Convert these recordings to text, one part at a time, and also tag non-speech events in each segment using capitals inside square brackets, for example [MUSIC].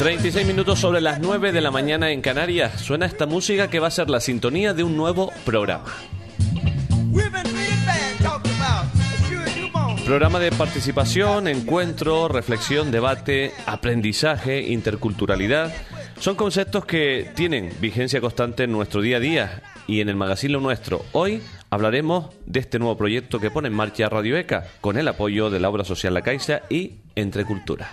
36 minutos sobre las 9 de la mañana en Canarias. Suena esta música que va a ser la sintonía de un nuevo programa. Programa de participación, encuentro, reflexión, debate, aprendizaje, interculturalidad. Son conceptos que tienen vigencia constante en nuestro día a día y en el magazine Lo Nuestro. Hoy hablaremos de este nuevo proyecto que pone en marcha Radio ECA con el apoyo de la obra social La Caixa y Entre Cultura.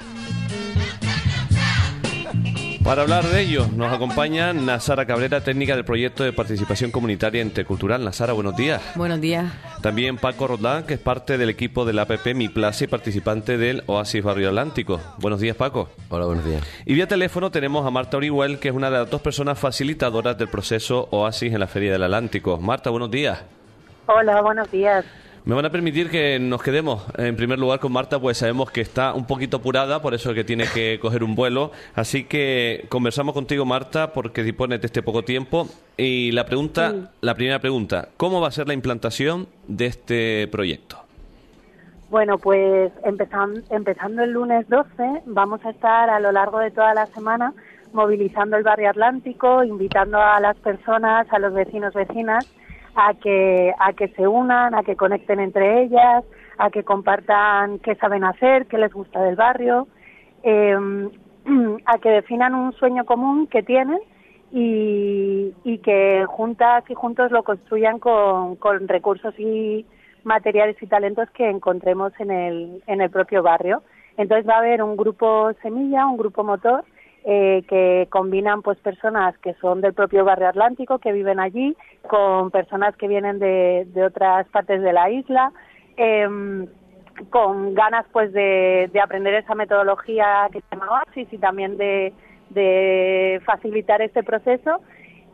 Para hablar de ello, nos acompaña Nasara Cabrera, técnica del proyecto de participación comunitaria intercultural. Nasara, buenos días. Buenos días. También Paco Rodán, que es parte del equipo de la APP Mi Plaza y participante del Oasis Barrio Atlántico. Buenos días, Paco. Hola, buenos días. Y vía teléfono tenemos a Marta Orihuel, que es una de las dos personas facilitadoras del proceso Oasis en la Feria del Atlántico. Marta, buenos días. Hola, buenos días. Me van a permitir que nos quedemos en primer lugar con Marta, pues sabemos que está un poquito apurada, por eso que tiene que [LAUGHS] coger un vuelo. Así que conversamos contigo, Marta, porque dispones de este poco tiempo. Y la pregunta, la primera pregunta, ¿cómo va a ser la implantación de este proyecto? Bueno, pues empezando, empezando el lunes 12, vamos a estar a lo largo de toda la semana movilizando el barrio Atlántico, invitando a las personas, a los vecinos, vecinas, a que, a que se unan, a que conecten entre ellas, a que compartan qué saben hacer, qué les gusta del barrio, em, [CLEARS THROAT] a que definan un sueño común que tienen y, y, que juntas y juntos lo construyan con, con recursos y materiales y talentos que encontremos en el, en el propio barrio. Entonces va a haber un grupo semilla, un grupo motor, eh, que combinan pues personas que son del propio barrio Atlántico, que viven allí, con personas que vienen de, de otras partes de la isla, eh, con ganas pues de, de, aprender esa metodología que se llama Oasis y también de, de facilitar este proceso.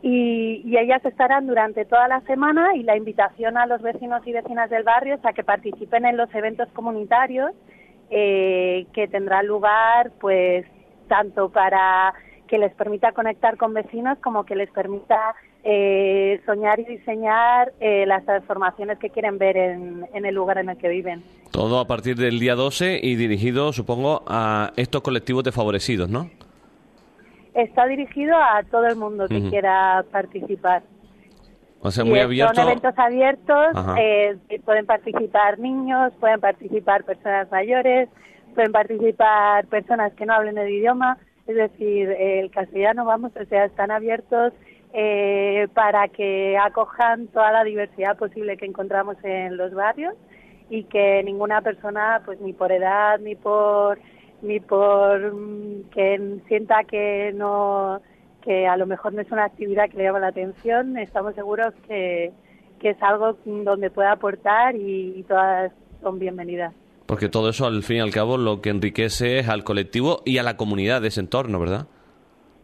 Y, y, ellas estarán durante toda la semana y la invitación a los vecinos y vecinas del barrio es a que participen en los eventos comunitarios eh, que tendrán lugar pues tanto para que les permita conectar con vecinos como que les permita eh, soñar y diseñar eh, las transformaciones que quieren ver en, en, el lugar en el que viven. Todo a partir del día 12 y dirigido, supongo, a estos colectivos desfavorecidos, ¿no? Está dirigido a todo el mundo que uh -huh. quiera participar. O sea, muy abierto. Son eventos abiertos, eh, pueden participar niños, pueden participar personas mayores, pueden participar personas que no hablen el idioma, es decir, el castellano, vamos, o sea, están abiertos eh, para que acojan toda la diversidad posible que encontramos en los barrios y que ninguna persona, pues ni por edad, ni por ni por mm, que sienta que no que a lo mejor no es una actividad que le llama la atención, estamos seguros que, que es algo donde pueda aportar y, y todas son bienvenidas. Porque todo eso, al fin y al cabo, lo que enriquece es al colectivo y a la comunidad de ese entorno, ¿verdad?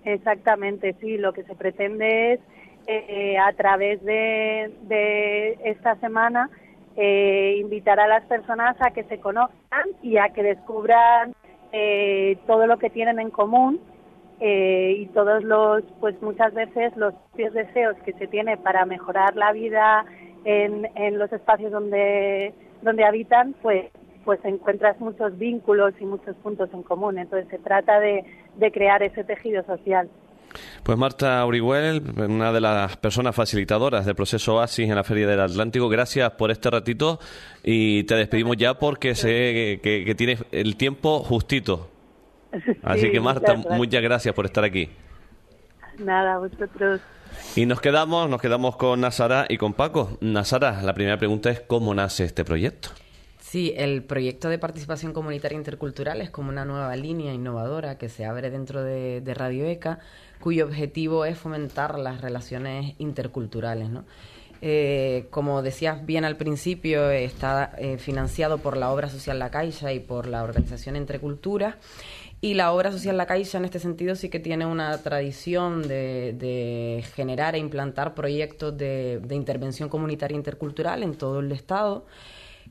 Exactamente, sí. Lo que se pretende es, eh, a través de, esta semana, eh, invitar a las personas a que se conozcan y a que descubran eh, todo lo que tienen en común y todos los, pues muchas veces los propios deseos que se tiene para mejorar la vida en, en los espacios donde, donde habitan, pues pues encuentras muchos vínculos y muchos puntos en común. Entonces se trata de, de crear ese tejido social. Pues Marta Orihuel, una de las personas facilitadoras del proceso Oasis en la Feria del Atlántico, gracias por este ratito y te despedimos ya porque sé que, que tienes el tiempo justito. Así Sí, que Marta, muchas gracias. muchas gracias por estar aquí. Nada, vosotros. Y nos quedamos, nos quedamos con Nasara y con Paco. Nasara, la primera pregunta es ¿cómo nace este proyecto? Sí, el proyecto de participación comunitaria intercultural es como una nueva línea innovadora que se abre dentro de, Radio ECA, cuyo objetivo es fomentar las relaciones interculturales. ¿no? Eh, como decías bien al principio, está eh, financiado por la obra social La Caixa y por la organización Entre Culturas. Y la obra social La Caixa en este sentido sí que tiene una tradición de, de generar e implantar proyectos de, de intervención comunitaria intercultural en todo el Estado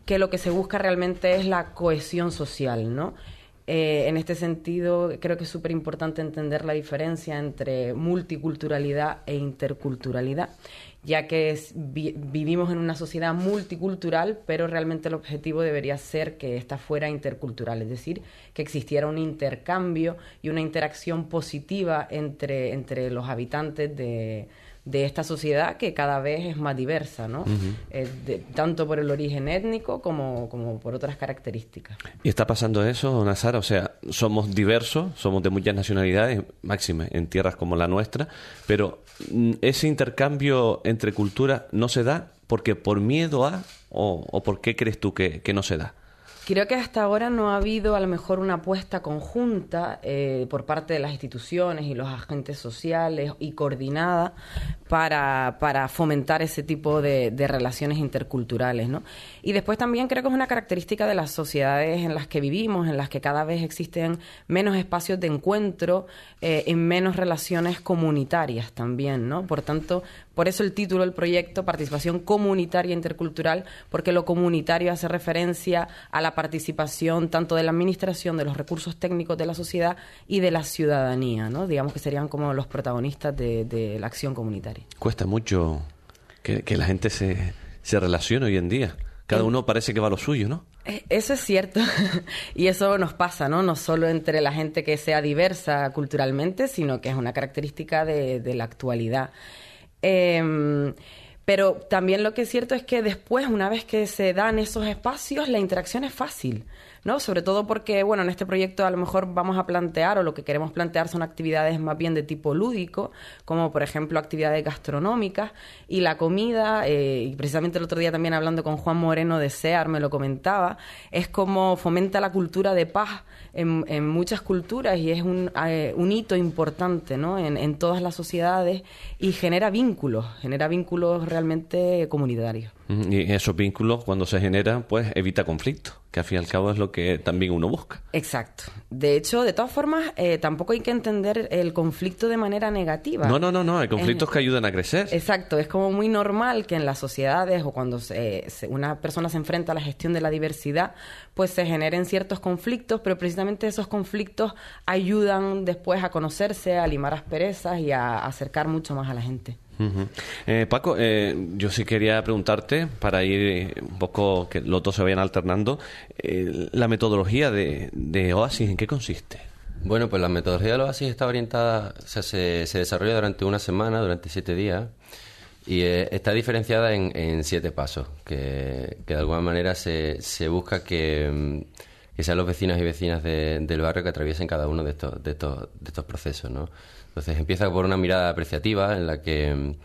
que lo que se busca realmente es la cohesión social, ¿no? Eh, en este sentido, creo que es súper importante entender la diferencia entre multiculturalidad e interculturalidad, ya que vivimos en una sociedad multicultural, pero realmente el objetivo debería ser que esta fuera intercultural, es decir, que existiera un intercambio y una interacción positiva entre, entre los habitantes de de esta sociedad que cada vez es más diversa, ¿no? Eh, tanto por el origen étnico como, como, por otras características. ¿Y está pasando eso, Nazara? O sea, somos diversos, somos de muchas nacionalidades, máxime en tierras como la nuestra, pero mm, ese intercambio entre culturas no se da porque por miedo a, o, o por qué crees tú que no se da? Creo que hasta ahora no ha habido a lo mejor una apuesta conjunta eh, por parte de las instituciones y los agentes sociales y coordinada para, para fomentar ese tipo de, relaciones interculturales. ¿no? Y después también creo que es una característica de las sociedades en las que vivimos, en las que cada vez existen menos espacios de encuentro eh, y menos relaciones comunitarias también. ¿no? Por tanto, por eso el título del proyecto, Participación Comunitaria Intercultural, porque lo comunitario hace referencia a la participación tanto de la administración, de los recursos técnicos de la sociedad y de la ciudadanía, ¿no? Digamos que serían como los protagonistas de, la acción comunitaria. Cuesta mucho que, la gente se, se relacione hoy en día. Cada uno parece que va a lo suyo, ¿no? Eh, eso es cierto. [LAUGHS] y eso nos pasa, ¿no? No solo entre la gente que sea diversa culturalmente, sino que es una característica de, de la actualidad. Em, pero también lo que es cierto es que después, una vez que se dan esos espacios, la interacción es fácil. ¿no? Sobre todo porque, bueno, en este proyecto a lo mejor vamos a plantear o lo que queremos plantear son actividades más bien de tipo lúdico, como por ejemplo actividades gastronómicas y la comida, eh, y precisamente el otro día también hablando con Juan Moreno de SEAR me lo comentaba, es como fomenta la cultura de paz en, muchas culturas y es un, eh, un hito importante, ¿no? En, en todas las sociedades y genera vínculos, genera vínculos realmente comunitarios. Y esos vínculos, cuando se generan, pues evita conflictos, que al fin y al cabo es lo que también uno busca. Exacto. De hecho, de todas formas, eh, tampoco hay que entender el conflicto de manera negativa. No, no, no, no. Hay conflictos que ayudan a crecer. Exacto. Es como muy normal que en las sociedades o cuando una persona se enfrenta a la gestión de la diversidad, pues se generen ciertos conflictos, pero precisamente esos conflictos ayudan después a conocerse, a limar asperezas y a acercar mucho más a la gente. Eh, Paco, eh, yo sí quería preguntarte, para ir eh, un poco, que los dos se vayan alternando, la metodología de, Oasis, ¿en qué consiste? Bueno, pues la metodología de Oasis está orientada, o sea, se, desarrolla durante una semana, durante siete días, y está diferenciada en, siete pasos, que, de alguna manera se, se busca que, mm, que, sean los vecinos y vecinas del barrio que atraviesen cada uno de estos, de estos, de estos procesos, ¿no? Entonces empieza por una mirada apreciativa en la que, en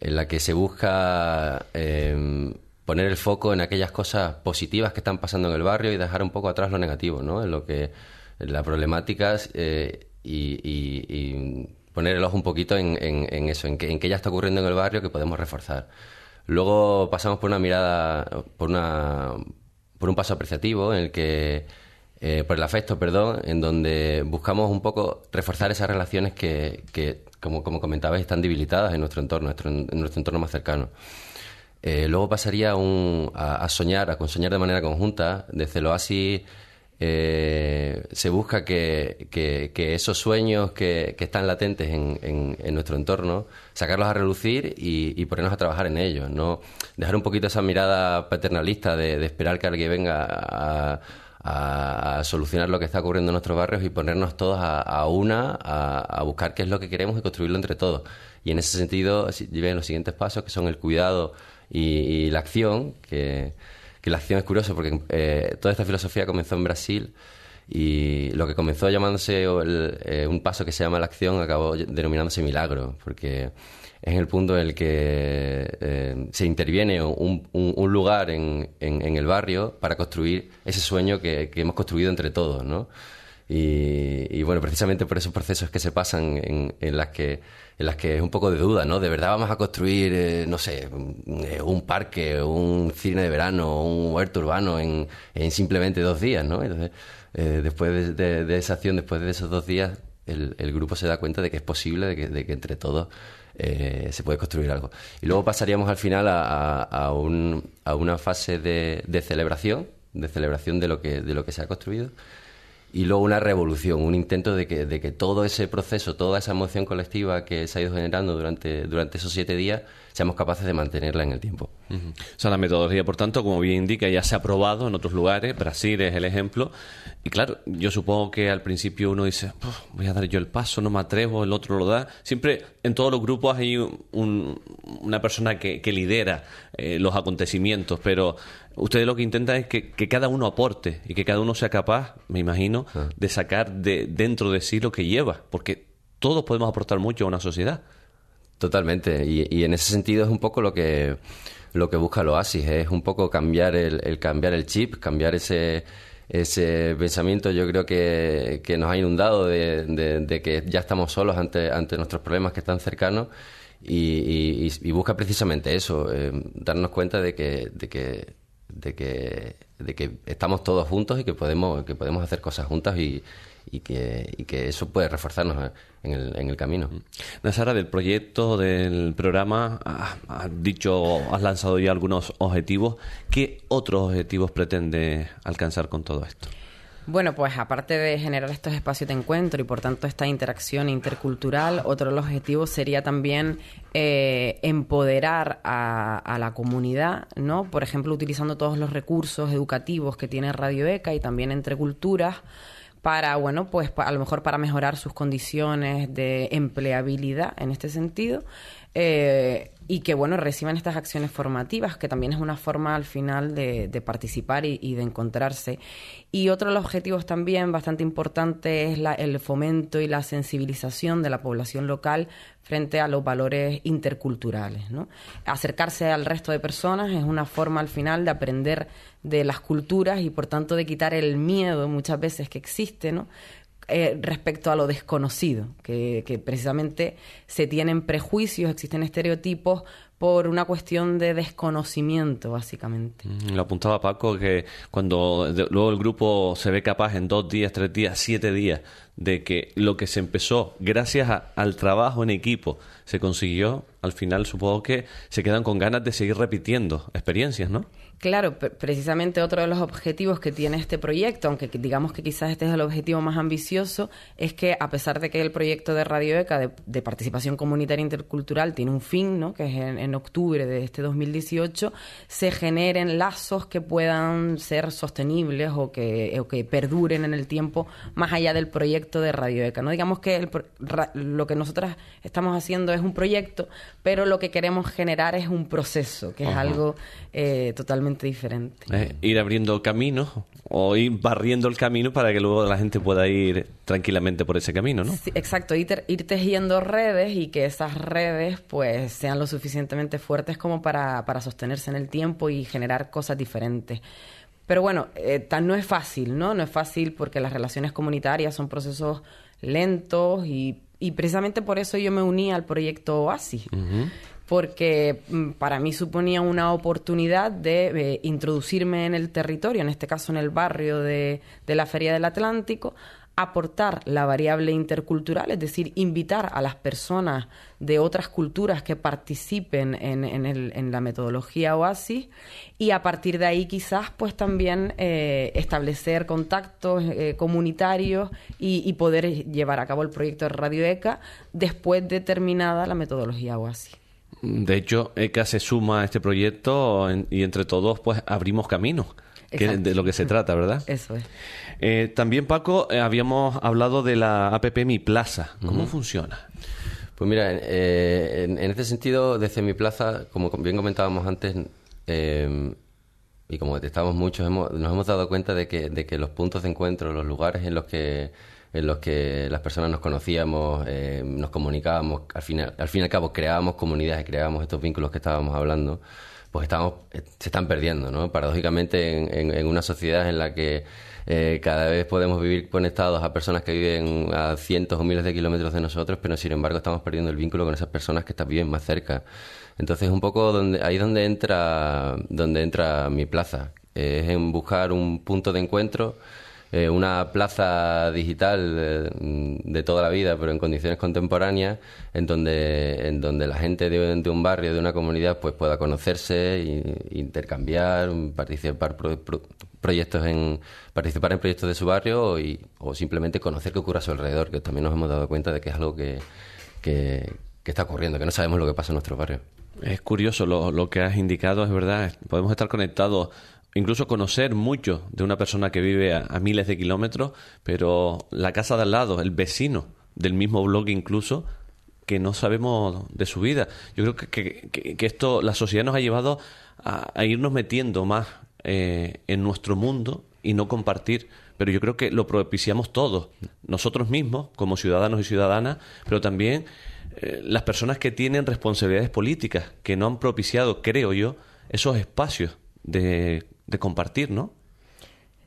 la que se busca em, poner el foco en aquellas cosas positivas que están pasando en el barrio y dejar un poco atrás lo negativo, ¿no? En lo que las problemáticas eh, y, poner el ojo un poquito en, en, eso, en que, en que ya está ocurriendo en el barrio que podemos reforzar. Luego pasamos por una mirada, por una por un paso apreciativo en el que eh, por el afecto, perdón, en donde buscamos un poco reforzar esas relaciones que, que como, como comentabais, están debilitadas en nuestro entorno, en nuestro entorno más cercano. Eh, luego pasaría a, soñar, a soñar de manera conjunta. Desde lo así eh, se busca que, que, esos sueños que, están latentes en, en, nuestro entorno, sacarlos a relucir y, ponernos a trabajar en ellos. ¿no? Dejar un poquito esa mirada paternalista de, de esperar que alguien venga a a, solucionar lo que está ocurriendo en nuestros barrios y ponernos todos a, una a, buscar qué es lo que queremos y construirlo entre todos. Y en ese sentido lleven los siguientes pasos que son el cuidado y, la acción, que, la acción es curioso porque eh, toda esta filosofía comenzó en Brasil y lo que comenzó llamándose eh, un paso que se llama la acción acabó denominándose milagro, porque es el punto en el que eh, se interviene un, lugar en, el barrio para construir ese sueño que, hemos construido entre todos, ¿no? Y, bueno, precisamente por esos procesos que se pasan en, en, las que en las que es un poco de duda, ¿no? De verdad vamos a construir, eh, no sé, eh, un parque, un cine de verano, un huerto urbano en, en simplemente dos días, ¿no? Entonces, después de, esa acción, después de esos dos días, el, grupo se da cuenta de que es posible, de que, de que entre todos eh, se puede construir algo. Y luego pasaríamos al final a, a, una fase de, celebración, de celebración de lo que, de lo que se ha construido. y luego una revolución, un intento de que, de que todo ese proceso, toda esa emoción colectiva que se ha ido generando durante, durante esos siete días, seamos capaces de mantenerla en el tiempo. O sea, la metodología, por tanto, como bien indica, ya se ha probado en otros lugares, Brasil es el ejemplo, y claro, yo supongo que al principio uno dice, voy a dar yo el paso, no me atrevo, el otro lo da. Siempre en todos los grupos hay una persona que, lidera eh, los acontecimientos, pero ustedes lo que intentan es que, cada uno aporte y que cada uno sea capaz, me imagino, ah. de sacar de dentro de sí lo que lleva, porque todos podemos aportar mucho a una sociedad. Totalmente, y, en ese sentido es un poco lo que lo que busca el Oasis, es un poco cambiar el, cambiar el chip, cambiar ese ese pensamiento yo creo que, nos ha inundado de, que ya estamos solos ante, ante nuestros problemas que están cercanos y, busca precisamente eso, eh, darnos cuenta de que, de que de que, de que estamos todos juntos y que podemos, que podemos hacer cosas juntas y, y, que, y que eso puede reforzarnos en el, en el camino. Nasara, del proyecto, del programa, has dicho, has lanzado ya algunos objetivos. ¿Qué otros objetivos pretende alcanzar con todo esto? Bueno, pues aparte de generar estos espacios de encuentro y por tanto esta interacción intercultural, otro de los objetivos sería también eh, empoderar a, la comunidad, ¿no? Por ejemplo, utilizando todos los recursos educativos que tiene Radio ECA y también entre culturas para, bueno, pues a lo mejor para mejorar sus condiciones de empleabilidad en este sentido. Eh, y que bueno reciban estas acciones formativas, que también es una forma al final de, participar y, de encontrarse. Y otro de los objetivos también bastante importante es el fomento y la sensibilización de la población local frente a los valores interculturales. ¿no? Acercarse al resto de personas es una forma al final de aprender de las culturas y por tanto de quitar el miedo muchas veces que existe, ¿no? Eh, respecto a lo desconocido, que, precisamente se tienen prejuicios, existen estereotipos por una cuestión de desconocimiento, básicamente. Mm, lo apuntaba Paco que cuando luego el grupo se ve capaz en dos días, tres días, siete días, de que lo que se empezó gracias al trabajo en equipo se consiguió, al final supongo que se quedan con ganas de seguir repitiendo experiencias, ¿no? Claro, precisamente otro de los objetivos que tiene este proyecto, aunque digamos que quizás este es el objetivo más ambicioso, es que a pesar de que el proyecto de Radio ECA de, participación comunitaria intercultural tiene un fin, ¿no? que es en, octubre de este 2018, se generen lazos que puedan ser sostenibles o que, o que perduren en el tiempo más allá del proyecto de Radio ECA. No digamos que lo que nosotras estamos haciendo es un proyecto, pero lo que queremos generar es un proceso, que es algo eh, totalmente diferente. Eh, ir abriendo caminos o ir barriendo el camino para que luego la gente pueda ir tranquilamente por ese camino, ¿no? exacto, ir, ir, tejiendo redes y que esas redes pues sean lo suficientemente fuertes como para, para sostenerse en el tiempo y generar cosas diferentes. Pero bueno, eh, tan no es fácil, ¿no? No es fácil porque las relaciones comunitarias son procesos lentos y, y precisamente por eso yo me uní al proyecto Oasis porque mm, para mí suponía una oportunidad de eh, introducirme en el territorio, en este caso en el barrio de, la Feria del Atlántico, aportar la variable intercultural, es decir, invitar a las personas de otras culturas que participen en, la metodología OASIS y a partir de ahí quizás pues también eh, establecer contactos eh, comunitarios y, y, poder llevar a cabo el proyecto de Radio ECA después de terminada la metodología OASIS. De hecho, ECA se suma a este proyecto y entre todos pues abrimos caminos, que es de lo que se trata, ¿verdad? [LAUGHS] Eso es. Eh, también, Paco, eh, habíamos hablado de la APP Mi Plaza. ¿Cómo funciona? Pues mira, eh, en, este sentido, desde Mi Plaza, como bien comentábamos antes, y como detectamos muchos, nos hemos dado cuenta de que, de que los puntos de encuentro, los lugares en los que en los que las personas nos conocíamos, eh, nos comunicábamos, al final, al fin y al cabo creábamos comunidades, creábamos estos vínculos que estábamos hablando, pues estamos, eh, se están perdiendo, ¿no? Paradójicamente en, una sociedad en la que eh, cada vez podemos vivir conectados a personas que viven a cientos o miles de kilómetros de nosotros, pero sin embargo estamos perdiendo el vínculo con esas personas que viven más cerca. Entonces un poco donde, ahí donde entra, donde entra mi plaza, es en buscar un punto de encuentro eh, una plaza digital eh, de, toda la vida, pero en condiciones contemporáneas, en donde, en donde la gente de, un barrio, de una comunidad, pues pueda conocerse, e, intercambiar, participar proyectos en participar en proyectos de su barrio y, o simplemente conocer qué ocurre a su alrededor, que también nos hemos dado cuenta de que es algo que, que, que está ocurriendo, que no sabemos lo que pasa en nuestros barrios. Es curioso lo, lo que has indicado, es verdad. Podemos estar conectados incluso conocer mucho de una persona que vive a, miles de kilómetros, pero la casa de al lado, el vecino del mismo blog incluso, que no sabemos de su vida. Yo creo que, que, esto, la sociedad nos ha llevado a, irnos metiendo más eh, en nuestro mundo y no compartir. Pero yo creo que lo propiciamos todos, nosotros mismos, como ciudadanos y ciudadanas, pero también eh, las personas que tienen responsabilidades políticas, que no han propiciado, creo yo, esos espacios de de compartir, ¿no?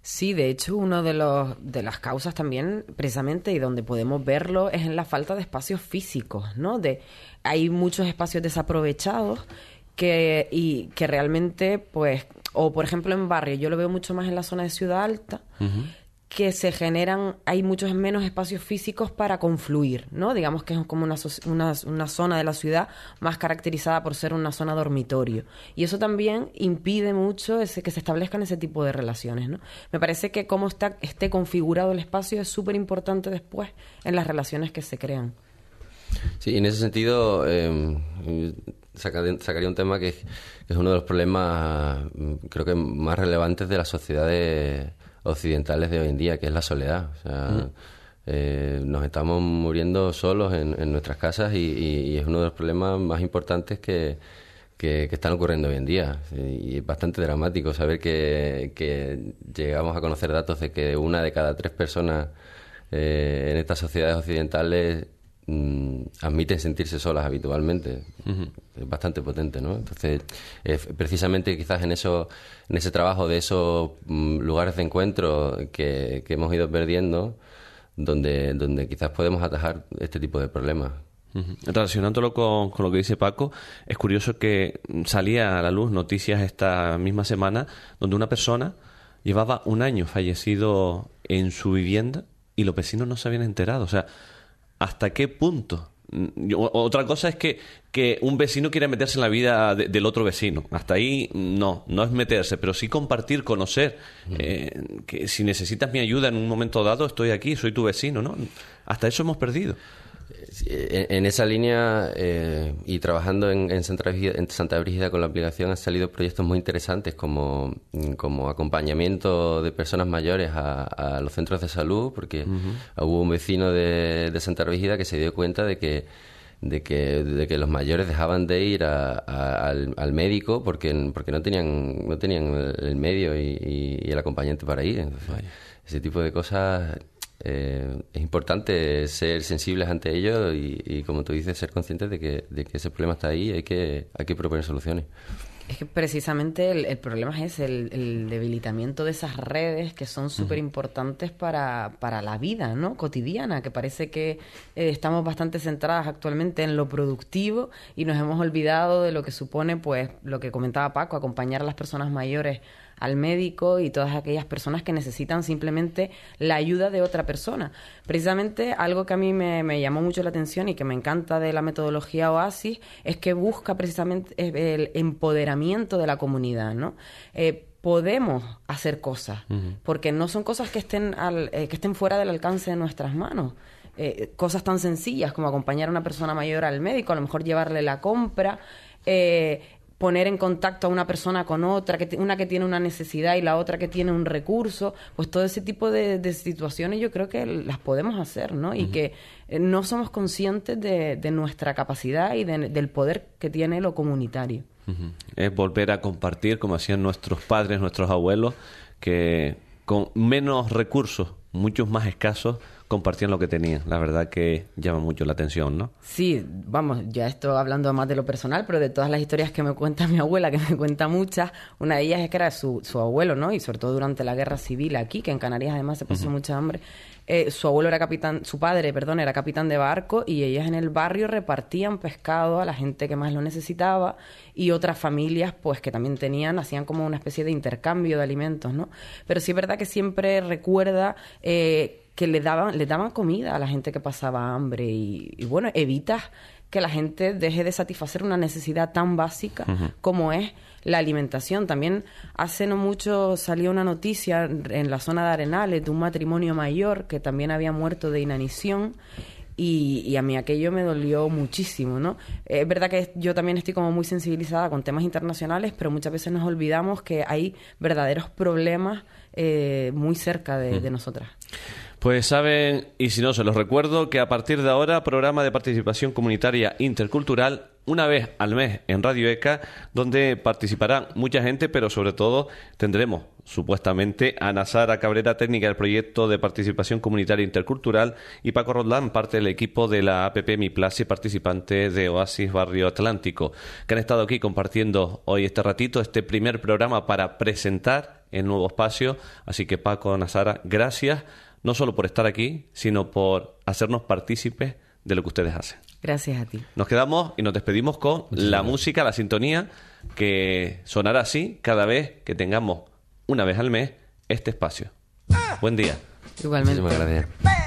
Sí, de hecho, una de, los, de las causas también, precisamente, y donde podemos verlo, es en la falta de espacios físicos, ¿no? De, hay muchos espacios desaprovechados que, y que realmente, pues, o por ejemplo en barrio, yo lo veo mucho más en la zona de Ciudad Alta, que se generan, hay muchos menos espacios físicos para confluir, ¿no? Digamos que es como una, una, una, zona de la ciudad más caracterizada por ser una zona dormitorio. Y eso también impide mucho ese, que se establezcan ese tipo de relaciones, ¿no? Me parece que cómo está, esté configurado el espacio es súper importante después en las relaciones que se crean. Sí, en ese sentido, eh, sacaría un tema que, que, es uno de los problemas, creo que más relevantes de la sociedad de occidentales de hoy en día, que es la soledad. O sea, eh, nos estamos muriendo solos en, nuestras casas y, es uno de los problemas más importantes que, que, están ocurriendo hoy en día. Y es bastante dramático saber que, que llegamos a conocer datos de que una de cada tres personas eh, en estas sociedades occidentales mm, admiten sentirse solas habitualmente. Es bastante potente, ¿no? Entonces, precisamente quizás en eso, en ese trabajo de esos mm, lugares de encuentro que, hemos ido perdiendo, donde, donde quizás podemos atajar este tipo de problemas. Relacionándolo con, con, lo que dice Paco, es curioso que salía a la luz noticias esta misma semana donde una persona llevaba un año fallecido en su vivienda y los vecinos no se habían enterado. O sea, ¿hasta qué punto otra cosa es que, que un vecino quiera meterse en la vida del otro vecino. Hasta ahí no, no es meterse, pero sí compartir, conocer. Eh, que si necesitas mi ayuda en un momento dado, estoy aquí, soy tu vecino, ¿no? Hasta eso hemos perdido. En esa línea eh, y trabajando en, Santa Brígida, con la aplicación han salido proyectos muy interesantes como, como acompañamiento de personas mayores a, los centros de salud, porque hubo un vecino de, Santa Brígida que se dio cuenta de que de que, de que los mayores dejaban de ir al, médico porque, porque no tenían no tenían el medio y, el acompañante para ir. ese tipo de cosas eh, es importante ser sensibles ante ello y, como tú dices, ser conscientes de que, de que ese problema está ahí y hay que, hay que proponer soluciones. Es que precisamente el, problema es el, debilitamiento de esas redes que son súper importantes para, para, la vida ¿no? cotidiana, que parece que eh, estamos bastante centradas actualmente en lo productivo y nos hemos olvidado de lo que supone, pues, lo que comentaba Paco, acompañar a las personas mayores al médico y todas aquellas personas que necesitan simplemente la ayuda de otra persona. Precisamente algo que a mí me, llamó mucho la atención y que me encanta de la metodología Oasis es que busca precisamente el empoderamiento de la comunidad, ¿no? Eh, podemos hacer cosas, porque no son cosas que estén, al, eh, que estén fuera del alcance de nuestras manos. Eh, cosas tan sencillas como acompañar a una persona mayor al médico, a lo mejor llevarle la compra, eh, poner en contacto a una persona con otra, que una que tiene una necesidad y la otra que tiene un recurso, pues todo ese tipo de, situaciones yo creo que las podemos hacer, ¿no? Y que eh, no somos conscientes de, nuestra capacidad y del poder que tiene lo comunitario. Es volver a compartir, como hacían nuestros padres, nuestros abuelos, que con menos recursos, muchos más escasos, compartían lo que tenían. La verdad que llama mucho la atención, ¿no? Sí, vamos, ya esto hablando más de lo personal, pero de todas las historias que me cuenta [LAUGHS] mi abuela, que me cuenta muchas, una de ellas es que era su, su abuelo, ¿no? Y sobre todo durante la guerra civil aquí, que en Canarias además se pasó mucha hambre. Eh, su abuelo era capitán, su padre, perdón, era capitán de barco y ellas en el barrio repartían pescado a la gente que más lo necesitaba y otras familias, pues que también tenían, hacían como una especie de intercambio de alimentos, ¿no? Pero sí es verdad que siempre recuerda eh, que le daban, le daban comida a la gente que pasaba hambre y, bueno, evitas que la gente deje de satisfacer una necesidad tan básica como es la alimentación. También hace no mucho salió una noticia en la zona de Arenales de un matrimonio mayor que también había muerto de inanición y, a mí aquello me dolió muchísimo, ¿no? Es verdad que yo también estoy como muy sensibilizada con temas internacionales, pero muchas veces nos olvidamos que hay verdaderos problemas eh, muy cerca de, de nosotras. Pues saben, y si no se los recuerdo, que a partir de ahora programa de participación comunitaria intercultural una vez al mes en Radio ECA, donde participará mucha gente, pero sobre todo tendremos supuestamente a Nasara Cabrera, técnica del proyecto de participación comunitaria intercultural, y Paco Rodlán, parte del equipo de la APP Mi Place y participante de Oasis Barrio Atlántico, que han estado aquí compartiendo hoy este ratito, este primer programa para presentar el nuevo espacio. Así que Paco, Nasara, gracias no solo por estar aquí, sino por hacernos partícipes de lo que ustedes hacen. Gracias a ti. Nos quedamos y nos despedimos con la música, la sintonía, que sonará así cada vez que tengamos una vez al mes este espacio. Buen día. Igualmente. Muchísimas gracias.